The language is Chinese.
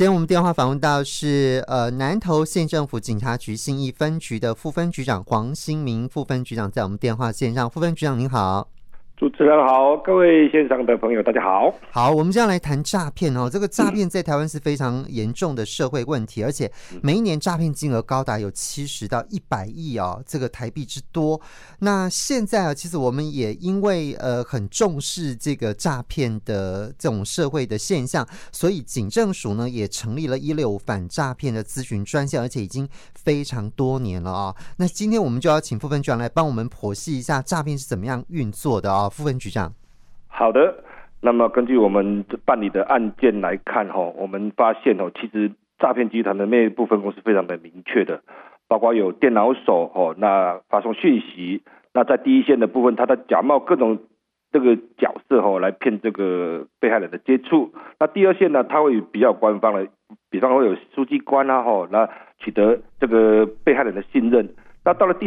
今天我们电话访问到是呃南投县政府警察局信义分局的副分局长黄新明副分局长，在我们电话线上，副分局长您好。主持人好，各位线上的朋友大家好。好，我们这样来谈诈骗哦。这个诈骗在台湾是非常严重的社会问题，嗯、而且每一年诈骗金额高达有七十到一百亿哦，这个台币之多。那现在啊，其实我们也因为呃很重视这个诈骗的这种社会的现象，所以警政署呢也成立了一六五反诈骗的咨询专线，而且已经非常多年了啊、哦。那今天我们就要请副分局长来帮我们剖析一下诈骗是怎么样运作的副分局长，好的。那么根据我们办理的案件来看，哈，我们发现哦，其实诈骗集团的内部分工是非常的明确的，包括有电脑手哦，那发送讯息，那在第一线的部分，他在假冒各种这个角色哦，来骗这个被害人的接触。那第二线呢，他会比较官方的，比方会有书记官啊，哈，那取得这个被害人的信任。那到了第三